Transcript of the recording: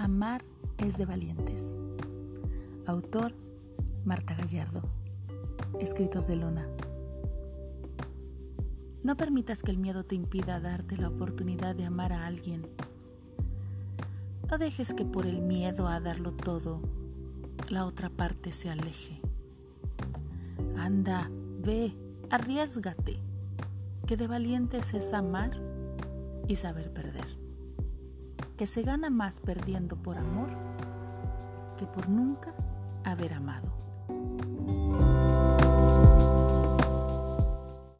de valientes. Autor Marta Gallardo. Escritos de Luna. No permitas que el miedo te impida darte la oportunidad de amar a alguien. No dejes que por el miedo a darlo todo, la otra parte se aleje. Anda, ve, arriesgate, que de valientes es amar y saber perder. Que se gana más perdiendo por amor que por nunca haber amado.